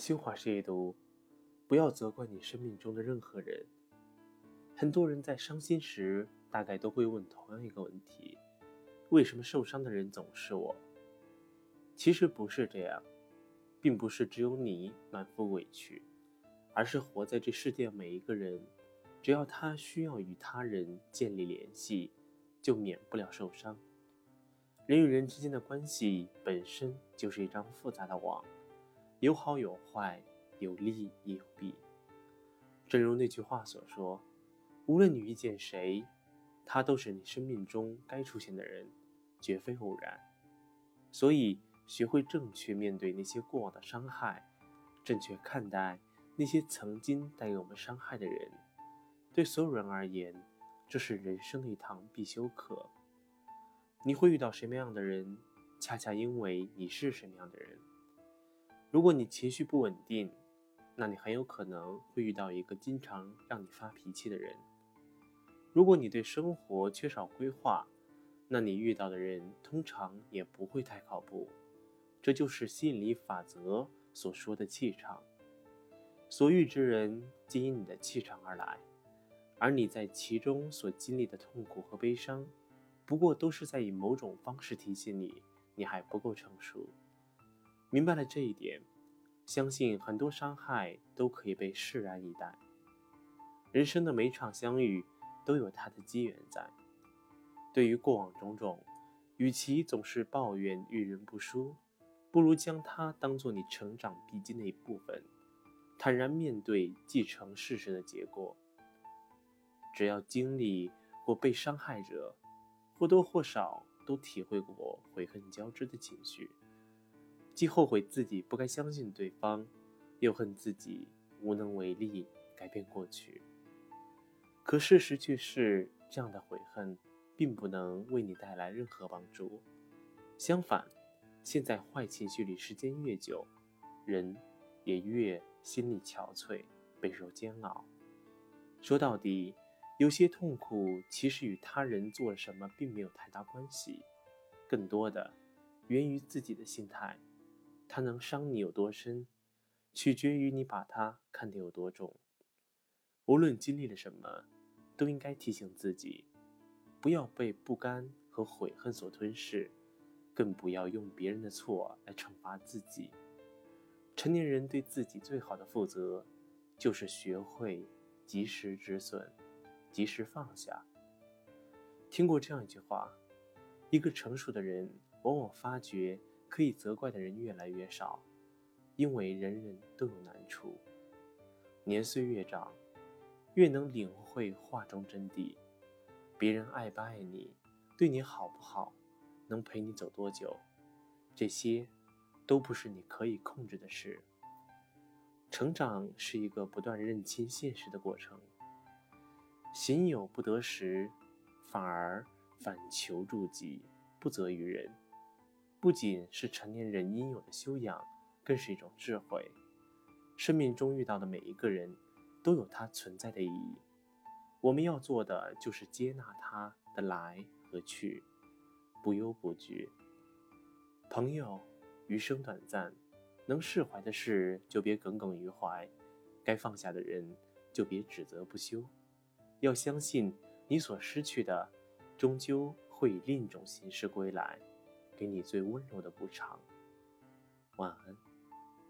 新华是一读，不要责怪你生命中的任何人。很多人在伤心时，大概都会问同样一个问题：为什么受伤的人总是我？其实不是这样，并不是只有你满腹委屈，而是活在这世界每一个人，只要他需要与他人建立联系，就免不了受伤。人与人之间的关系本身就是一张复杂的网。有好有坏，有利也有弊。正如那句话所说：“无论你遇见谁，他都是你生命中该出现的人，绝非偶然。”所以，学会正确面对那些过往的伤害，正确看待那些曾经带给我们伤害的人，对所有人而言，这是人生的一堂必修课。你会遇到什么样的人，恰恰因为你是什么样的人。如果你情绪不稳定，那你很有可能会遇到一个经常让你发脾气的人。如果你对生活缺少规划，那你遇到的人通常也不会太靠谱。这就是吸引力法则所说的气场。所遇之人皆因你的气场而来，而你在其中所经历的痛苦和悲伤，不过都是在以某种方式提醒你，你还不够成熟。明白了这一点，相信很多伤害都可以被释然以待。人生的每场相遇都有它的机缘在。对于过往种种，与其总是抱怨遇人不淑，不如将它当做你成长必经的一部分，坦然面对既成事实的结果。只要经历过被伤害者，或多或少都体会过悔恨交织的情绪。既后悔自己不该相信对方，又恨自己无能为力改变过去。可事实却是，这样的悔恨并不能为你带来任何帮助。相反，陷在坏情绪里时间越久，人也越心力憔悴，备受煎熬。说到底，有些痛苦其实与他人做了什么并没有太大关系，更多的源于自己的心态。它能伤你有多深，取决于你把它看得有多重。无论经历了什么，都应该提醒自己，不要被不甘和悔恨所吞噬，更不要用别人的错来惩罚自己。成年人对自己最好的负责，就是学会及时止损，及时放下。听过这样一句话：一个成熟的人，往往发觉。可以责怪的人越来越少，因为人人都有难处。年岁越长，越能领会话中真谛。别人爱不爱你，对你好不好，能陪你走多久，这些都不是你可以控制的事。成长是一个不断认清现实的过程。行有不得时，反而反求诸己，不责于人。不仅是成年人应有的修养，更是一种智慧。生命中遇到的每一个人，都有它存在的意义。我们要做的就是接纳他的来和去，不忧不惧。朋友，余生短暂，能释怀的事就别耿耿于怀，该放下的人就别指责不休。要相信，你所失去的，终究会以另一种形式归来。给你最温柔的补偿，晚安。